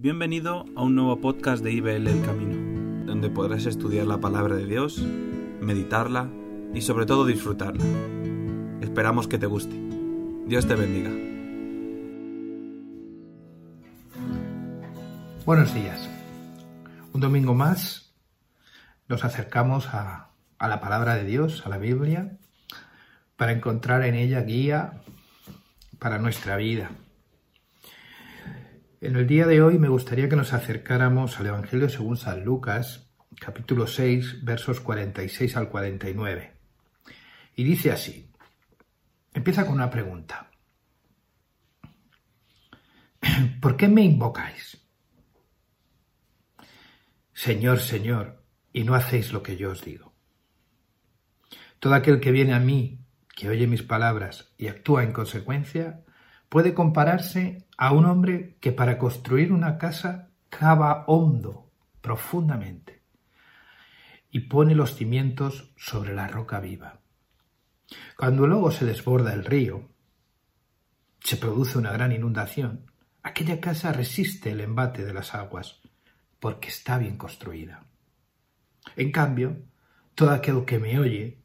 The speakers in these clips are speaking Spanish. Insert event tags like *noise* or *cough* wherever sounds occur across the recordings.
Bienvenido a un nuevo podcast de IBL El Camino, donde podrás estudiar la palabra de Dios, meditarla y sobre todo disfrutarla. Esperamos que te guste. Dios te bendiga. Buenos días. Un domingo más nos acercamos a, a la palabra de Dios, a la Biblia, para encontrar en ella guía para nuestra vida en el día de hoy me gustaría que nos acercáramos al Evangelio según San Lucas, capítulo 6, versos 46 al 49. Y dice así, empieza con una pregunta. *clears throat* ¿Por qué me invocáis? Señor, Señor, y no hacéis lo que yo os digo. Todo aquel que viene a mí, que oye mis palabras y actúa en consecuencia, puede compararse a un hombre que para construir una casa cava hondo, profundamente, y pone los cimientos sobre la roca viva. Cuando luego se desborda el río, se produce una gran inundación, aquella casa resiste el embate de las aguas, porque está bien construida. En cambio, todo aquel que me oye,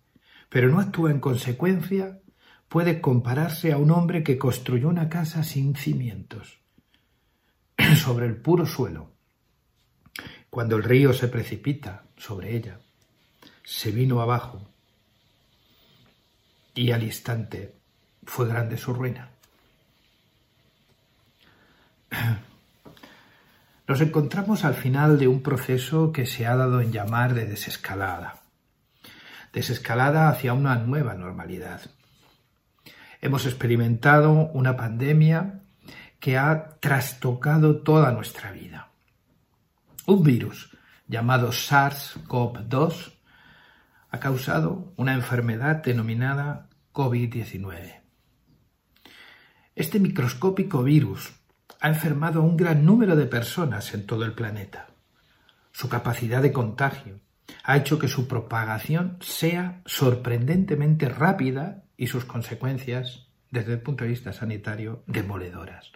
pero no actúa en consecuencia, puede compararse a un hombre que construyó una casa sin cimientos, *clears throat* sobre el puro suelo. Cuando el río se precipita sobre ella, se vino abajo y al instante fue grande su ruina. *clears throat* Nos encontramos al final de un proceso que se ha dado en llamar de desescalada. Desescalada hacia una nueva normalidad. Hemos experimentado una pandemia que ha trastocado toda nuestra vida. Un virus llamado SARS-CoV-2 ha causado una enfermedad denominada COVID-19. Este microscópico virus ha enfermado a un gran número de personas en todo el planeta. Su capacidad de contagio ha hecho que su propagación sea sorprendentemente rápida y sus consecuencias, desde el punto de vista sanitario, demoledoras.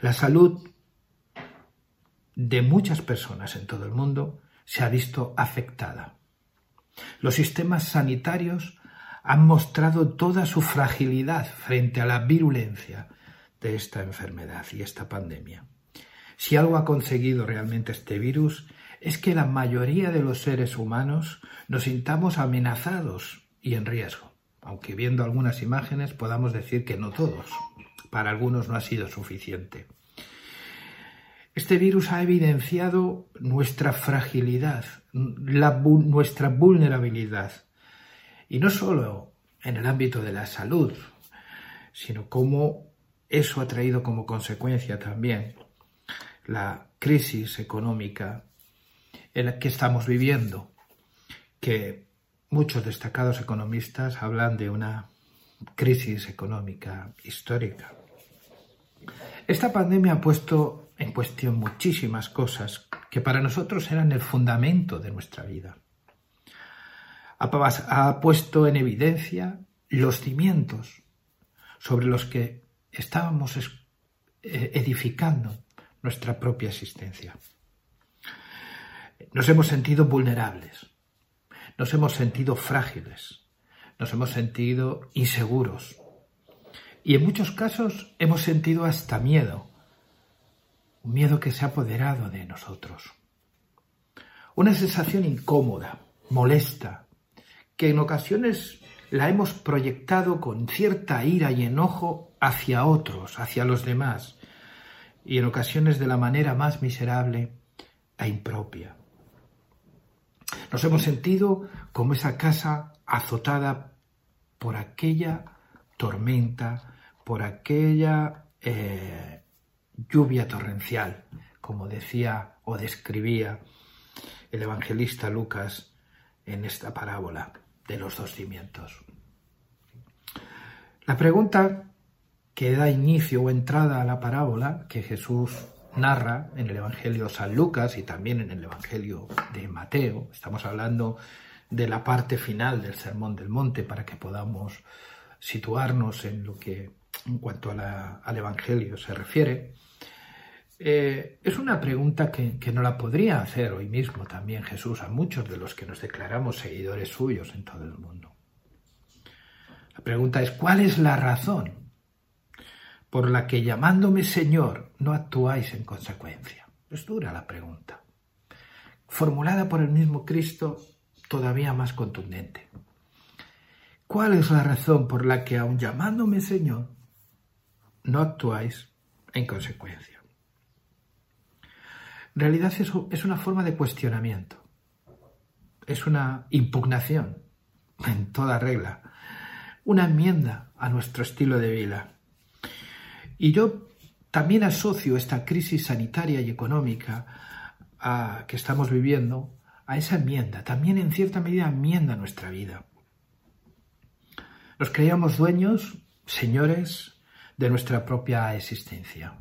La salud de muchas personas en todo el mundo se ha visto afectada. Los sistemas sanitarios han mostrado toda su fragilidad frente a la virulencia de esta enfermedad y esta pandemia. Si algo ha conseguido realmente este virus es que la mayoría de los seres humanos nos sintamos amenazados y en riesgo aunque viendo algunas imágenes podamos decir que no todos. Para algunos no ha sido suficiente. Este virus ha evidenciado nuestra fragilidad, nuestra vulnerabilidad. Y no solo en el ámbito de la salud, sino cómo eso ha traído como consecuencia también la crisis económica en la que estamos viviendo, que Muchos destacados economistas hablan de una crisis económica histórica. Esta pandemia ha puesto en cuestión muchísimas cosas que para nosotros eran el fundamento de nuestra vida. Ha, puesto en evidencia los cimientos sobre los que estábamos eh, edificando nuestra propia existencia. Nos hemos sentido vulnerables, nos hemos sentido frágiles, nos hemos sentido inseguros y en muchos casos hemos sentido hasta miedo, un miedo que se ha apoderado de nosotros. Una sensación incómoda, molesta, que en ocasiones la hemos proyectado con cierta ira y enojo hacia otros, hacia los demás, y en ocasiones de la manera más miserable e impropia. Nos hemos sentido como esa casa azotada por aquella tormenta, por aquella eh, lluvia torrencial, como decía o describía el evangelista Lucas en esta parábola de los dos cimientos. La pregunta que da inicio o entrada a la parábola que Jesús narra en el Evangelio San Lucas y también en el Evangelio de Mateo. Estamos hablando de la parte final del Sermón del Monte para que podamos situarnos en lo que en cuanto al Evangelio se refiere. Eh, es una pregunta que, que no la podría hacer hoy mismo también Jesús a muchos de los que nos declaramos seguidores suyos en todo el mundo. La pregunta es, ¿cuál es la razón por la que llamándome Señor no actuáis en consecuencia? Es dura la pregunta, formulada por el mismo Cristo todavía más contundente. ¿Cuál es la razón por la que, aun llamándome Señor, no actuáis en consecuencia? En realidad es una forma de cuestionamiento, es una impugnación en toda regla, una enmienda a nuestro estilo de vida. Y yo también asocio esta crisis sanitaria y económica a, que estamos viviendo a esa enmienda, también en cierta medida enmienda nuestra vida. Nos creíamos dueños, señores de nuestra propia existencia.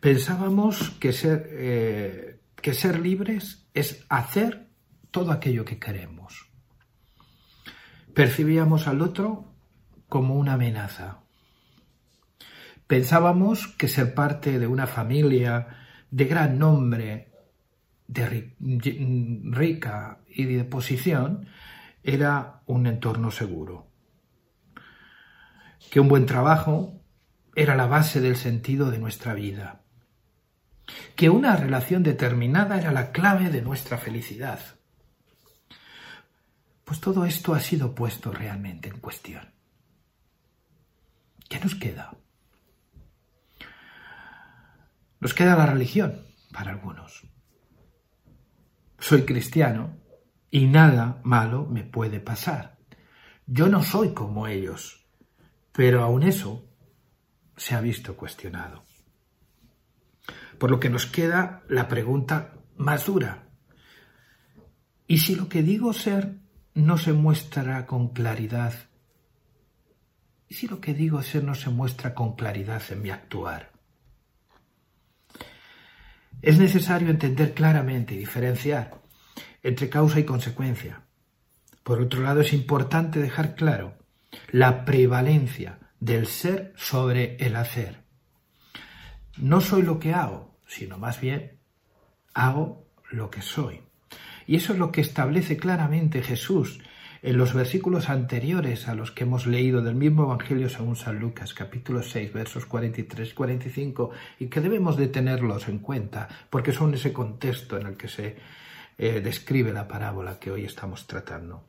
Pensábamos que ser, eh, que ser libres es hacer todo aquello que queremos. Percibíamos al otro como una amenaza. Pensábamos que ser parte de una familia de gran nombre, de rica y de posición, era un entorno seguro que un buen trabajo era la base del sentido de nuestra vida, que una relación determinada era la clave de nuestra felicidad. Pues todo esto ha sido puesto realmente en cuestión. ¿Qué nos queda? Nos queda la religión para algunos. Soy cristiano y nada malo me puede pasar. Yo no soy como ellos. Pero aún eso se ha visto cuestionado. Por lo que nos queda la pregunta más dura. ¿Y si lo que digo ser no se muestra con claridad? ¿Y si lo que digo ser no se muestra con claridad en mi actuar? Es necesario entender claramente y diferenciar entre causa y consecuencia. Por otro lado, es importante dejar claro la prevalencia del ser sobre el hacer. No soy lo que hago, sino más bien hago lo que soy. Y eso es lo que establece claramente Jesús en los versículos anteriores a los que hemos leído del mismo Evangelio según San Lucas, capítulo 6, versos 43 y 45, y que debemos de tenerlos en cuenta, porque son ese contexto en el que se eh, describe la parábola que hoy estamos tratando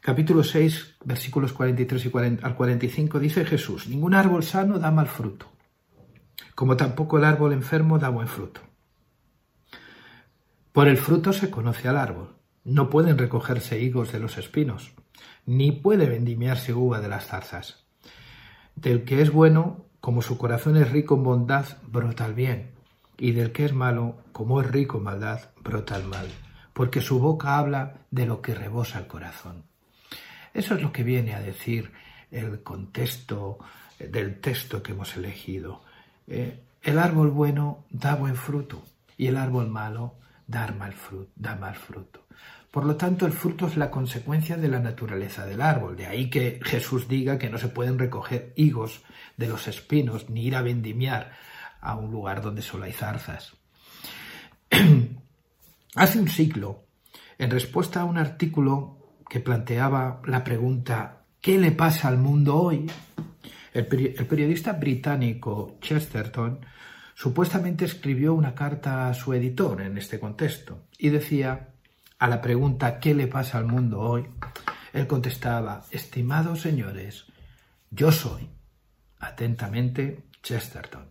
capítulo 6, versículos 43 y al 45, dice Jesús, ningún árbol sano da mal fruto, como tampoco el árbol enfermo da buen fruto. Por el fruto se conoce al árbol. No pueden recogerse higos de los espinos, ni puede vendimiarse uva de las zarzas. Del que es bueno, como su corazón es rico en bondad, brota el bien, y del que es malo, como es rico en maldad, brota el mal, porque su boca habla de lo que rebosa el corazón. Eso es lo que viene a decir el contexto del texto que hemos elegido. Eh, el árbol bueno da buen fruto y el árbol malo mal, da mal fruto. Por lo tanto, el fruto es la consecuencia de la naturaleza del árbol. De ahí que Jesús diga que no se pueden recoger higos de los espinos ni ir a vendimiar a un lugar donde solo hay zarzas. *clears throat* Hace un siglo, en respuesta a un artículo que planteaba la pregunta ¿qué le pasa al mundo hoy? El, periodista británico Chesterton supuestamente escribió una carta a su editor en este contexto y decía a la pregunta ¿qué le pasa al mundo hoy? Él contestaba, estimados señores, yo soy, atentamente, Chesterton.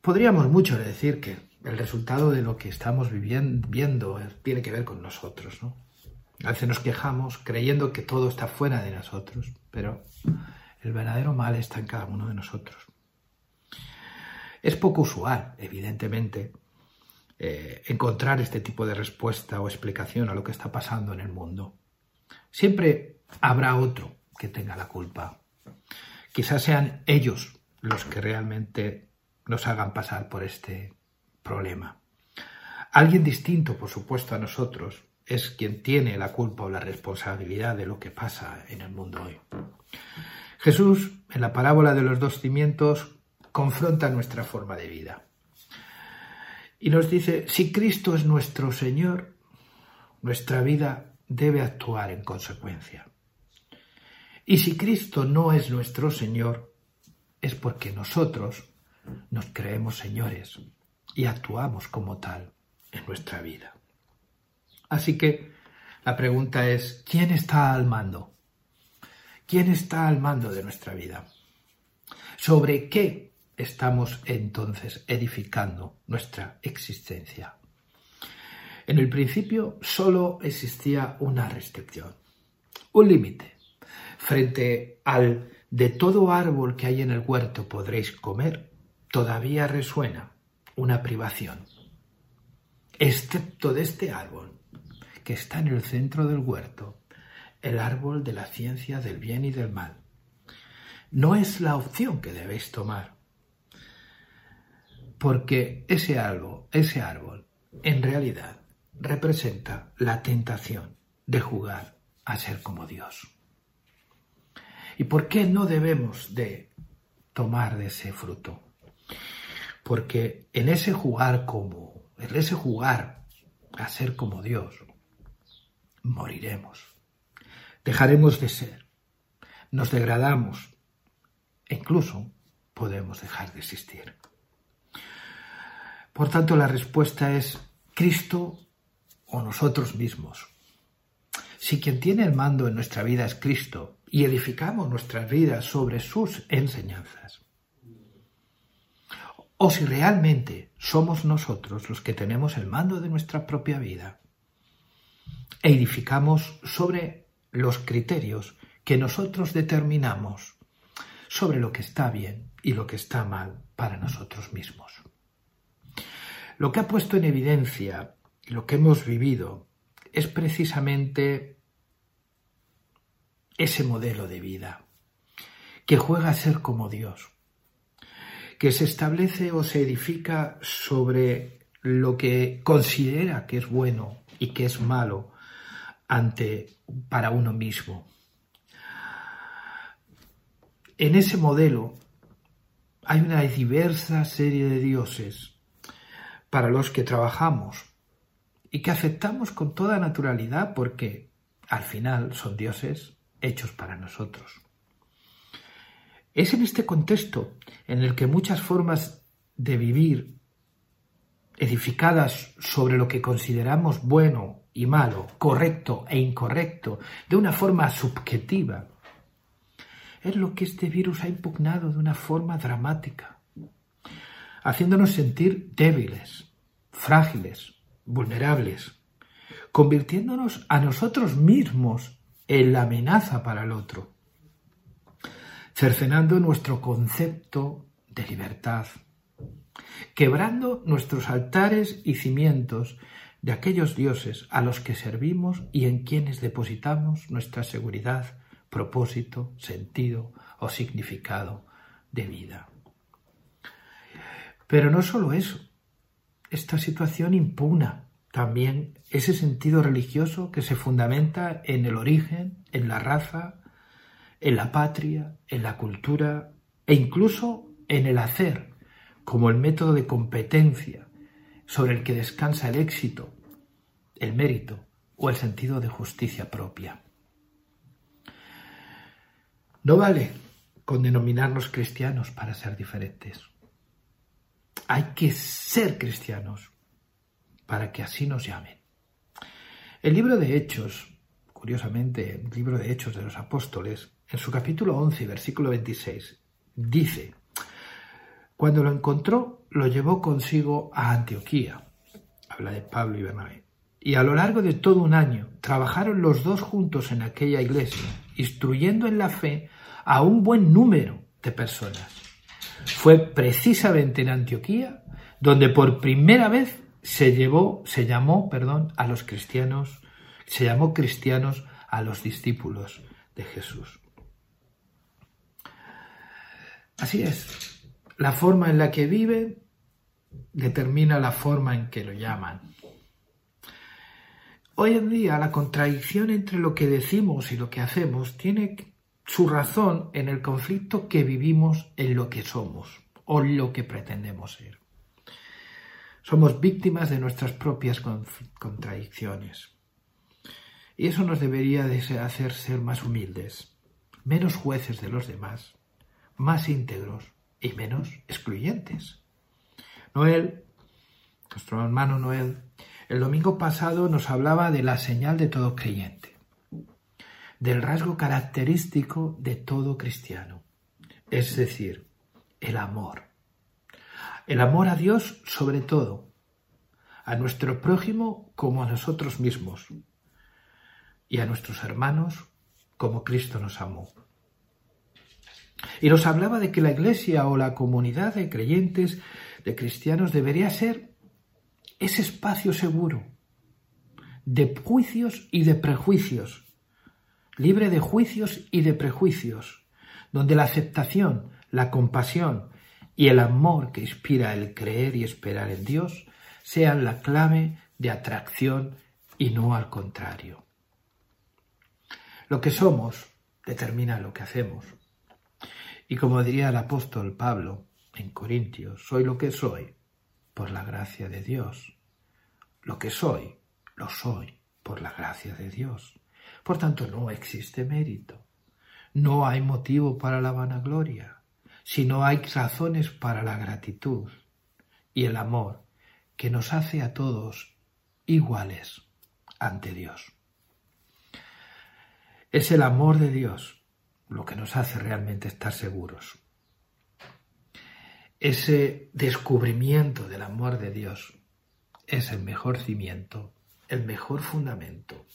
Podríamos mucho decir que el resultado de lo que estamos viviendo, viendo tiene que ver con nosotros, ¿no? A veces nos quejamos creyendo que todo está fuera de nosotros, pero el verdadero mal está en cada uno de nosotros. Es poco usual, evidentemente, eh, encontrar este tipo de respuesta o explicación a lo que está pasando en el mundo. Siempre habrá otro que tenga la culpa. Quizás sean ellos los que realmente nos hagan pasar por este problema. Alguien distinto, por supuesto, a nosotros, es quien tiene la culpa o la responsabilidad de lo que pasa en el mundo hoy. Jesús, en la parábola de los dos cimientos, confronta nuestra forma de vida. Y nos dice, si Cristo es nuestro Señor, nuestra vida debe actuar en consecuencia. Y si Cristo no es nuestro Señor, es porque nosotros nos creemos señores y actuamos como tal en nuestra vida. Así que la pregunta es, ¿quién está al mando? ¿Quién está al mando de nuestra vida? ¿Sobre qué estamos entonces edificando nuestra existencia? En el principio solo existía una restricción, un límite. Frente al de todo árbol que hay en el huerto podréis comer, todavía resuena una privación, excepto de este árbol que está en el centro del huerto, el árbol de la ciencia del bien y del mal. No es la opción que debéis tomar, porque ese árbol, ese árbol, en realidad representa la tentación de jugar a ser como Dios. ¿Y por qué no debemos de tomar de ese fruto? Porque en ese jugar como, en ese jugar a ser como Dios, moriremos. Dejaremos de ser. Nos degradamos. E incluso podemos dejar de existir. Por tanto, la respuesta es Cristo o nosotros mismos. Si quien tiene el mando en nuestra vida es Cristo y edificamos nuestras vidas sobre sus enseñanzas, o si realmente somos nosotros los que tenemos el mando de nuestra propia vida, edificamos sobre los criterios que nosotros determinamos sobre lo que está bien y lo que está mal para nosotros mismos. Lo que ha puesto en evidencia lo que hemos vivido es precisamente ese modelo de vida que juega a ser como Dios, que se establece o se edifica sobre lo que considera que es bueno y que es malo ante para uno mismo. En ese modelo hay una diversa serie de dioses para los que trabajamos y que aceptamos con toda naturalidad porque al final son dioses hechos para nosotros. Es en este contexto en el que muchas formas de vivir edificadas sobre lo que consideramos bueno y malo, correcto e incorrecto, de una forma subjetiva, es lo que este virus ha impugnado de una forma dramática, haciéndonos sentir débiles, frágiles, vulnerables, convirtiéndonos a nosotros mismos en la amenaza para el otro, cercenando nuestro concepto de libertad, quebrando nuestros altares y cimientos de aquellos dioses a los que servimos y en quienes depositamos nuestra seguridad, propósito, sentido o significado de vida. Pero no solo eso, esta situación impugna también ese sentido religioso que se fundamenta en el origen, en la raza, en la patria, en la cultura e incluso en el hacer, como el método de competencia sobre el que descansa el éxito, el mérito o el sentido de justicia propia. No vale con denominarnos cristianos para ser diferentes. Hay que ser cristianos para que así nos llamen. El libro de Hechos, curiosamente, el libro de Hechos de los Apóstoles, en su capítulo 11, versículo 26, dice, cuando lo encontró, lo llevó consigo a Antioquía. Habla de Pablo y Bernabé. Y a lo largo de todo un año trabajaron los dos juntos en aquella iglesia, instruyendo en la fe a un buen número de personas. Fue precisamente en Antioquía donde por primera vez se llevó, se llamó, perdón, a los cristianos, se llamó cristianos a los discípulos de Jesús. Así es, la forma en la que vive determina la forma en que lo llaman. Hoy en día la contradicción entre lo que decimos y lo que hacemos tiene su razón en el conflicto que vivimos en lo que somos o lo que pretendemos ser. Somos víctimas de nuestras propias contradicciones. Y eso nos debería hacer ser más humildes, menos jueces de los demás, más íntegros y menos excluyentes. Noel, nuestro hermano Noel, el domingo pasado nos hablaba de la señal de todo creyente, del rasgo característico de todo cristiano, es decir, el amor. El amor a Dios sobre todo, a nuestro prójimo como a nosotros mismos y a nuestros hermanos como Cristo nos amó. Y nos hablaba de que la iglesia o la comunidad de creyentes, de cristianos, debería ser ese espacio seguro de juicios y de prejuicios, libre de juicios y de prejuicios, donde la aceptación, la compasión y el amor que inspira el creer y esperar en Dios sean la clave de atracción y no al contrario. Lo que somos determina lo que hacemos. Y como diría el apóstol Pablo en Corintios, soy lo que soy por la gracia de Dios. Lo que soy, lo soy por la gracia de Dios. Por tanto, no existe mérito. No hay motivo para la vanagloria, sino hay razones para la gratitud y el amor que nos hace a todos iguales ante Dios. Es el amor de Dios lo que nos hace realmente estar seguros. Ese descubrimiento del amor de Dios es el mejor cimiento, el mejor fundamento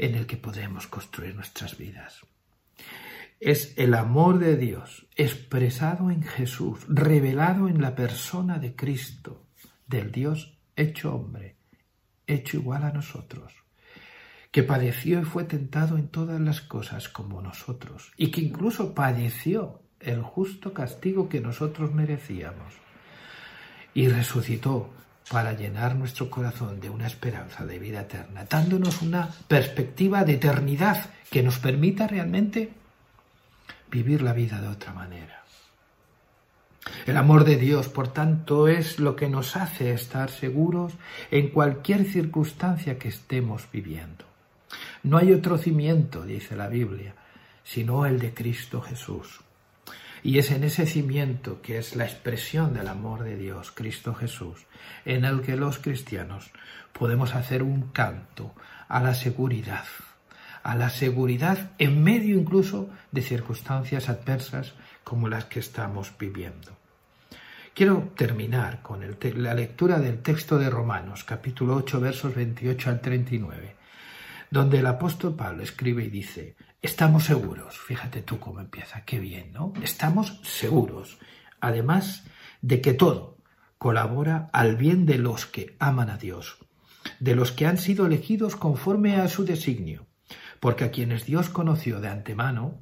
en el que podemos construir nuestras vidas. Es el amor de Dios expresado en Jesús, revelado en la persona de Cristo, del Dios hecho hombre, hecho igual a nosotros, que padeció y fue tentado en todas las cosas como nosotros, y que incluso padeció el justo castigo que nosotros merecíamos, y resucitó para llenar nuestro corazón de una esperanza de vida eterna, dándonos una perspectiva de eternidad que nos permita realmente vivir la vida de otra manera. El amor de Dios, por tanto, es lo que nos hace estar seguros en cualquier circunstancia que estemos viviendo. No hay otro cimiento, dice la Biblia, sino el de Cristo Jesús. Y es en ese cimiento que es la expresión del amor de Dios, Cristo Jesús, en el que los cristianos podemos hacer un canto a la seguridad, a la seguridad en medio incluso de circunstancias adversas como las que estamos viviendo. Quiero terminar con la lectura del texto de Romanos, capítulo 8, versos 28 al 39 donde el apóstol Pablo escribe y dice, estamos seguros, fíjate tú cómo empieza, qué bien, ¿no? Estamos seguros, además de que todo colabora al bien de los que aman a Dios, de los que han sido elegidos conforme a su designio, porque a quienes Dios conoció de antemano,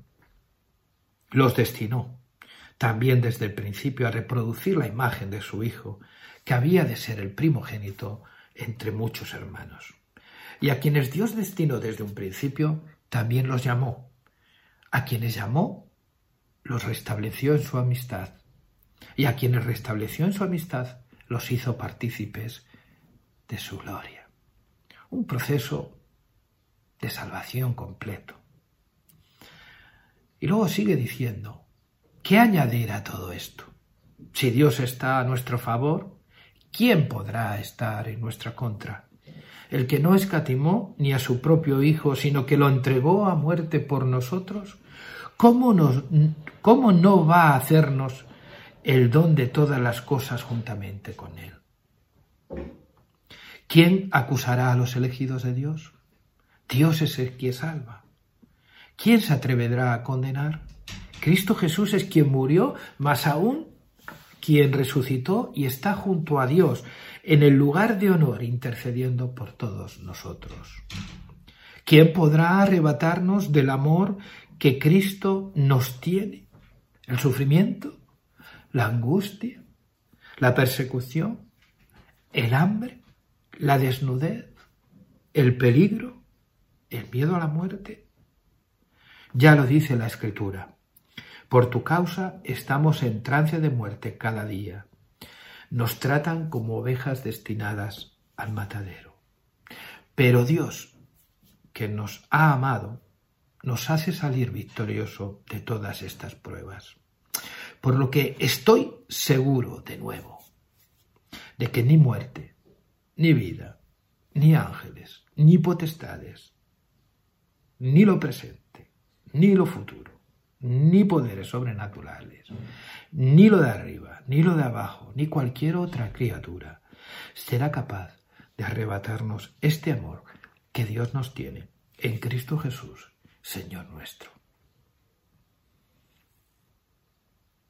los destinó también desde el principio a reproducir la imagen de su Hijo, que había de ser el primogénito entre muchos hermanos. Y a quienes Dios destinó desde un principio, también los llamó. A quienes llamó, los restableció en su amistad. Y a quienes restableció en su amistad, los hizo partícipes de su gloria. Un proceso de salvación completo. Y luego sigue diciendo, ¿qué añadir a todo esto? Si Dios está a nuestro favor, ¿quién podrá estar en nuestra contra? El que no escatimó ni a su propio Hijo, sino que lo entregó a muerte por nosotros, ¿cómo, cómo no va a hacernos el don de todas las cosas juntamente con Él? ¿Quién acusará a los elegidos de Dios? Dios es el que salva. ¿Quién se atreverá a condenar? Cristo Jesús es quien murió, más aún quien resucitó y está junto a Dios, en el lugar de honor intercediendo por todos nosotros. ¿Quién podrá arrebatarnos del amor que Cristo nos tiene? ¿El sufrimiento? ¿La angustia? ¿La persecución? ¿El hambre? ¿La desnudez? ¿El peligro? ¿El miedo a la muerte? Ya lo dice la Escritura. Por tu causa estamos en trance de muerte cada día. Nos tratan como ovejas destinadas al matadero. Pero Dios, que nos ha amado, nos hace salir victorioso de todas estas pruebas. Por lo que estoy seguro de nuevo de que ni muerte, ni vida, ni ángeles, ni potestades, ni lo presente, ni lo futuro, ni poderes sobrenaturales, ni lo de arriba, ni lo de abajo, ni cualquier otra criatura será capaz de arrebatarnos este amor que Dios nos tiene en Cristo Jesús, Señor nuestro.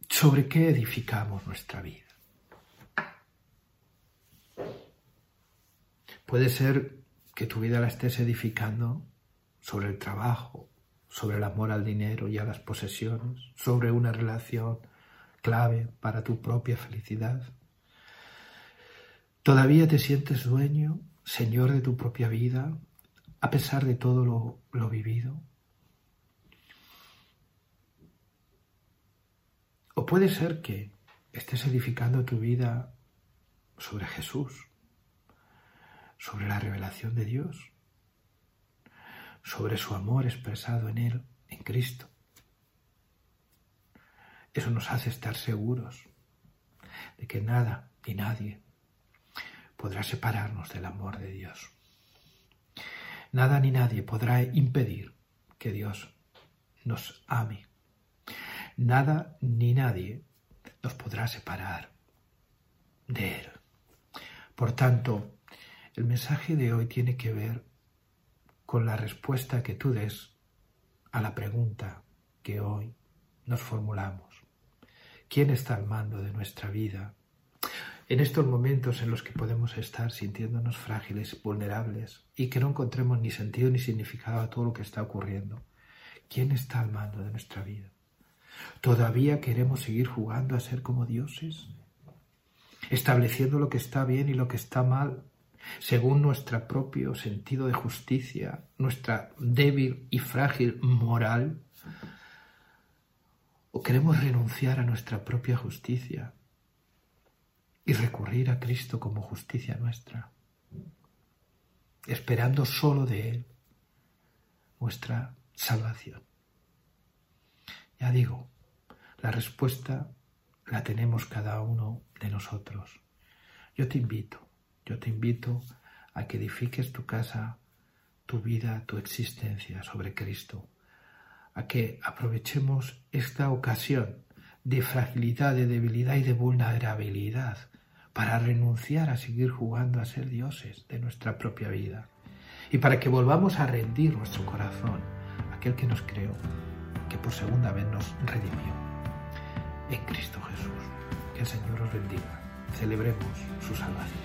¿Sobre qué edificamos nuestra vida? Puede ser que tu vida la estés edificando sobre el trabajo, sobre el amor al dinero y a las posesiones, sobre una relación clave para tu propia felicidad. ¿Todavía te sientes dueño, señor de tu propia vida, a pesar de todo lo, lo vivido? O puede ser que estés edificando tu vida sobre Jesús, sobre la revelación de Dios, sobre su amor expresado en Él, en Cristo. Eso nos hace estar seguros de que nada ni nadie podrá separarnos del amor de Dios. Nada ni nadie podrá impedir que Dios nos ame. Nada ni nadie nos podrá separar de Él. Por tanto, el mensaje de hoy tiene que ver con la respuesta que tú des a la pregunta que hoy nos formulamos. ¿Quién está al mando de nuestra vida? En estos momentos en los que podemos estar sintiéndonos frágiles, vulnerables y que no encontremos ni sentido ni significado a todo lo que está ocurriendo. ¿Quién está al mando de nuestra vida? ¿Todavía queremos seguir jugando a ser como dioses? ¿Estableciendo lo que está bien y lo que está mal según nuestro propio sentido de justicia, nuestra débil y frágil moral? ¿O queremos renunciar a nuestra propia justicia y recurrir a Cristo como justicia nuestra, esperando solo de Él nuestra salvación? Ya digo, la respuesta la tenemos cada uno de nosotros. Yo te invito yo te invito a que edifiques tu casa, tu vida, tu existencia sobre Cristo, a que aprovechemos esta ocasión de fragilidad, de debilidad y de vulnerabilidad para renunciar a seguir jugando a ser dioses de nuestra propia vida y para que volvamos a rendir nuestro corazón a aquel que nos creó, que por segunda vez nos redimió en Cristo Jesús. Que el Señor os bendiga celebremos su salvación.